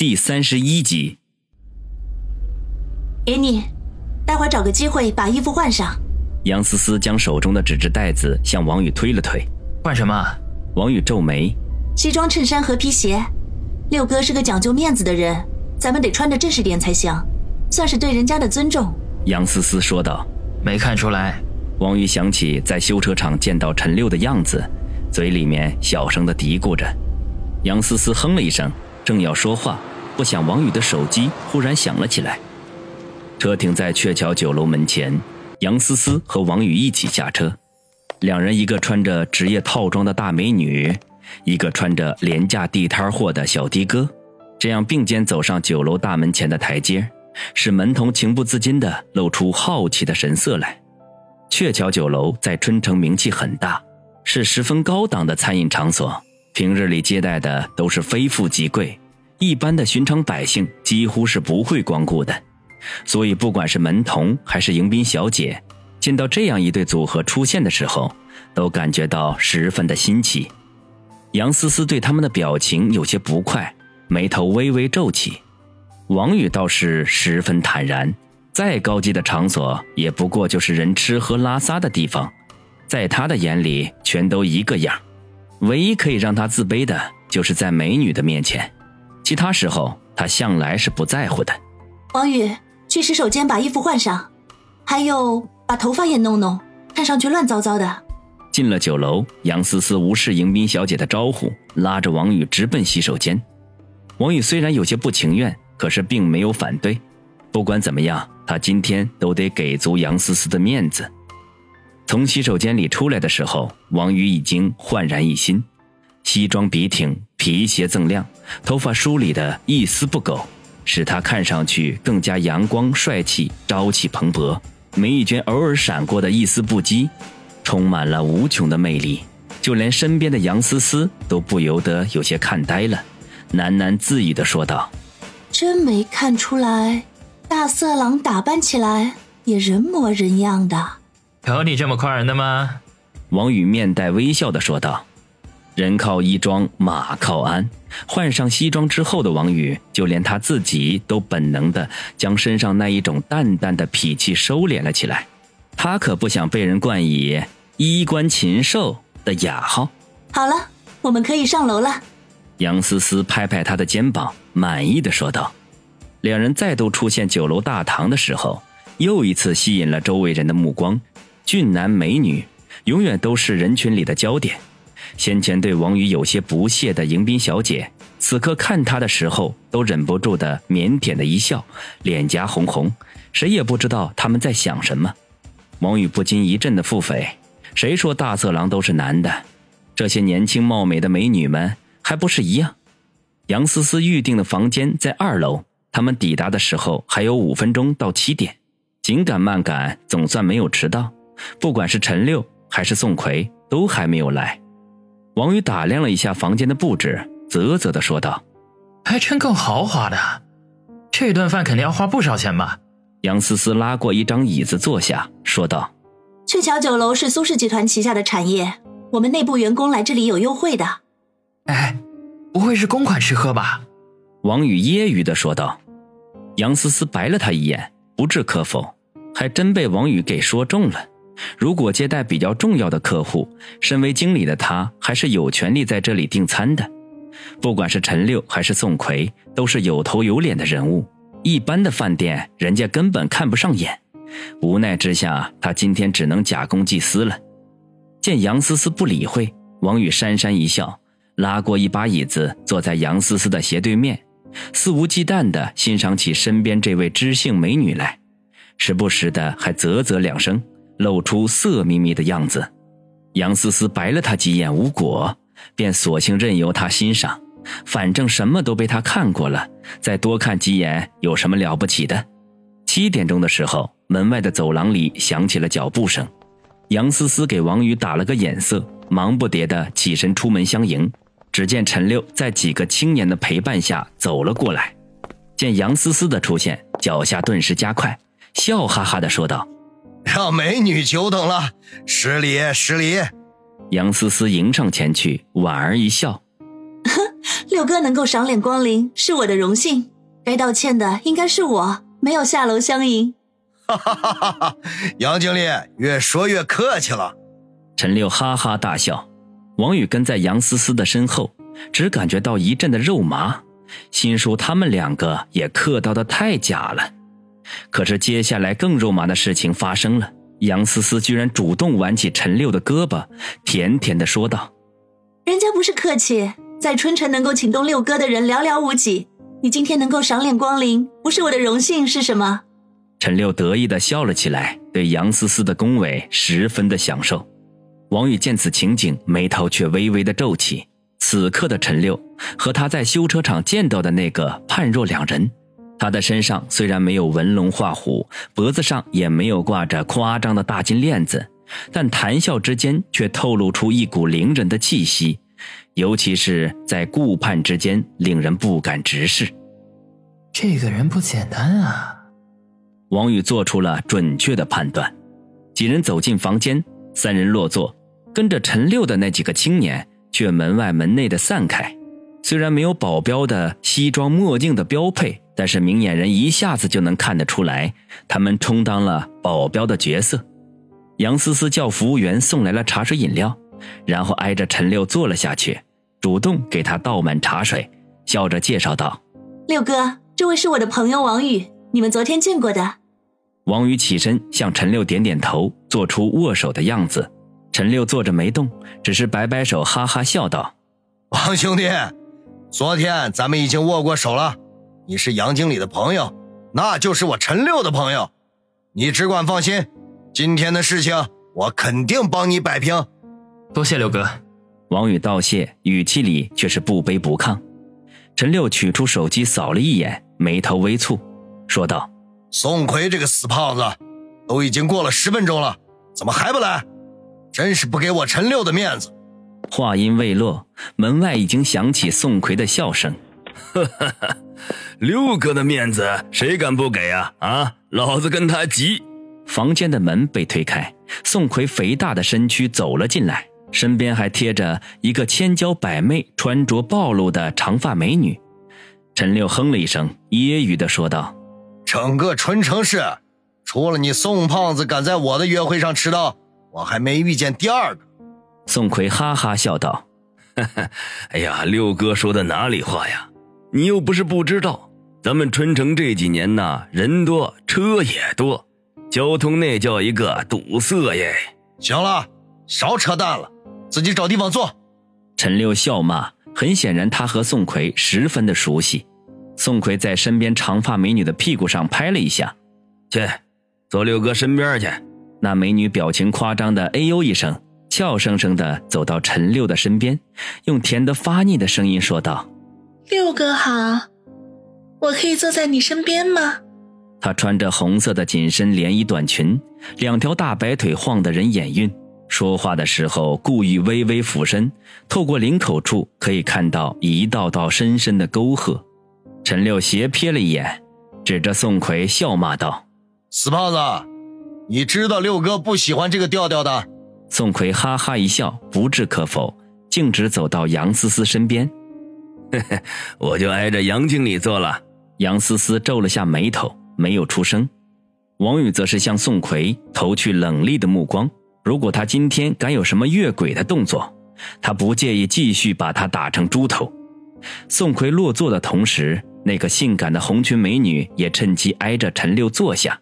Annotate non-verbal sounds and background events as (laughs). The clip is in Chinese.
第三十一集。给你，待会儿找个机会把衣服换上。杨思思将手中的纸质袋子向王宇推了推。换什么？王宇皱眉。西装衬衫和皮鞋。六哥是个讲究面子的人，咱们得穿着正式点才行，算是对人家的尊重。杨思思说道。没看出来。王宇想起在修车厂见到陈六的样子，嘴里面小声的嘀咕着。杨思思哼了一声，正要说话，不想王宇的手机忽然响了起来。车停在鹊桥酒楼门前，杨思思和王宇一起下车，两人一个穿着职业套装的大美女，一个穿着廉价地摊货的小的哥，这样并肩走上酒楼大门前的台阶，使门童情不自禁地露出好奇的神色来。鹊桥酒楼在春城名气很大，是十分高档的餐饮场所。平日里接待的都是非富即贵，一般的寻常百姓几乎是不会光顾的。所以，不管是门童还是迎宾小姐，见到这样一对组合出现的时候，都感觉到十分的新奇。杨思思对他们的表情有些不快，眉头微微皱起。王宇倒是十分坦然。再高级的场所，也不过就是人吃喝拉撒的地方，在他的眼里，全都一个样。唯一可以让他自卑的，就是在美女的面前，其他时候他向来是不在乎的。王宇，去洗手间把衣服换上，还有把头发也弄弄，看上去乱糟糟的。进了酒楼，杨思思无视迎宾小姐的招呼，拉着王宇直奔洗手间。王宇虽然有些不情愿，可是并没有反对。不管怎么样。他今天都得给足杨思思的面子。从洗手间里出来的时候，王宇已经焕然一新，西装笔挺，皮鞋锃亮，头发梳理的一丝不苟，使他看上去更加阳光帅气、朝气蓬勃。眉宇间偶尔闪过的一丝不羁，充满了无穷的魅力，就连身边的杨思思都不由得有些看呆了，喃喃自语的说道：“真没看出来。”大色狼打扮起来也人模人样的，有你这么夸人的吗？王宇面带微笑的说道：“人靠衣装，马靠鞍。换上西装之后的王宇，就连他自己都本能的将身上那一种淡淡的痞气收敛了起来。他可不想被人冠以衣冠禽兽的雅号。好了，我们可以上楼了。”杨思思拍拍他的肩膀，满意的说道。两人再度出现酒楼大堂的时候，又一次吸引了周围人的目光。俊男美女永远都是人群里的焦点。先前对王宇有些不屑的迎宾小姐，此刻看他的时候都忍不住的腼腆的一笑，脸颊红红，谁也不知道他们在想什么。王宇不禁一阵的腹诽：谁说大色狼都是男的？这些年轻貌美的美女们还不是一样？杨思思预定的房间在二楼。他们抵达的时候还有五分钟到七点，紧赶慢赶，总算没有迟到。不管是陈六还是宋奎，都还没有来。王宇打量了一下房间的布置，啧啧的说道：“还真够豪华的，这顿饭肯定要花不少钱吧？”杨思思拉过一张椅子坐下，说道：“鹊桥酒楼是苏氏集团旗下的产业，我们内部员工来这里有优惠的。”哎，不会是公款吃喝吧？王宇揶揄的说道：“杨思思白了他一眼，不置可否，还真被王宇给说中了。如果接待比较重要的客户，身为经理的他还是有权利在这里订餐的。不管是陈六还是宋奎，都是有头有脸的人物，一般的饭店人家根本看不上眼。无奈之下，他今天只能假公济私了。”见杨思思不理会，王宇讪讪一笑，拉过一把椅子，坐在杨思思的斜对面。肆无忌惮地欣赏起身边这位知性美女来，时不时的还啧啧两声，露出色眯眯的样子。杨思思白了他几眼无果，便索性任由他欣赏，反正什么都被他看过了，再多看几眼有什么了不起的？七点钟的时候，门外的走廊里响起了脚步声，杨思思给王宇打了个眼色，忙不迭地起身出门相迎。只见陈六在几个青年的陪伴下走了过来，见杨思思的出现，脚下顿时加快，笑哈哈的说道：“让美女久等了，失礼失礼。”杨思思迎上前去，莞尔一笑：“ (laughs) 六哥能够赏脸光临是我的荣幸，该道歉的应该是我，没有下楼相迎。哈哈哈哈哈！杨经理越说越客气了。陈六哈哈大笑，王宇跟在杨思思的身后，只感觉到一阵的肉麻，心说他们两个也客套的太假了。可是接下来更肉麻的事情发生了，杨思思居然主动挽起陈六的胳膊，甜甜的说道：“人家不是客气。”在春城能够请动六哥的人寥寥无几，你今天能够赏脸光临，不是我的荣幸是什么？陈六得意的笑了起来，对杨思思的恭维十分的享受。王宇见此情景，眉头却微微的皱起。此刻的陈六和他在修车厂见到的那个判若两人。他的身上虽然没有纹龙画虎，脖子上也没有挂着夸张的大金链子，但谈笑之间却透露出一股凌人的气息。尤其是在顾盼之间，令人不敢直视。这个人不简单啊！王宇做出了准确的判断。几人走进房间，三人落座，跟着陈六的那几个青年却门外门内的散开。虽然没有保镖的西装墨镜的标配，但是明眼人一下子就能看得出来，他们充当了保镖的角色。杨思思叫服务员送来了茶水饮料。然后挨着陈六坐了下去，主动给他倒满茶水，笑着介绍道：“六哥，这位是我的朋友王宇，你们昨天见过的。”王宇起身向陈六点点头，做出握手的样子。陈六坐着没动，只是摆摆手，哈哈笑道：“王兄弟，昨天咱们已经握过手了。你是杨经理的朋友，那就是我陈六的朋友，你只管放心，今天的事情我肯定帮你摆平。”多谢六哥，王宇道谢，语气里却是不卑不亢。陈六取出手机扫了一眼，眉头微蹙，说道：“宋奎这个死胖子，都已经过了十分钟了，怎么还不来？真是不给我陈六的面子。”话音未落，门外已经响起宋奎的笑声：“哈哈哈，六哥的面子谁敢不给啊？啊，老子跟他急！”房间的门被推开，宋奎肥大的身躯走了进来。身边还贴着一个千娇百媚、穿着暴露的长发美女。陈六哼了一声，揶揄的说道：“整个春城市，除了你宋胖子敢在我的约会上迟到，我还没遇见第二个。”宋奎哈哈笑道：“ (laughs) 哎呀，六哥说的哪里话呀？你又不是不知道，咱们春城这几年呐，人多车也多，交通那叫一个堵塞耶。”行了，少扯淡了。自己找地方坐。陈六笑骂，很显然他和宋奎十分的熟悉。宋奎在身边长发美女的屁股上拍了一下，去，坐六哥身边去。那美女表情夸张的哎呦一声，俏生生的走到陈六的身边，用甜得发腻的声音说道：“六哥好，我可以坐在你身边吗？”她穿着红色的紧身连衣短裙，两条大白腿晃得人眼晕。说话的时候故意微微俯身，透过领口处可以看到一道道深深的沟壑。陈六斜瞥了一眼，指着宋奎笑骂道：“死胖子，你知道六哥不喜欢这个调调的。”宋奎哈哈一笑，不置可否，径直走到杨思思身边：“嘿嘿，嘿 (laughs) 嘿我就挨着杨经理坐了。”杨思思皱了下眉头，没有出声。王宇则是向宋奎投去冷厉的目光。如果他今天敢有什么越轨的动作，他不介意继续把他打成猪头。宋奎落座的同时，那个性感的红裙美女也趁机挨着陈六坐下。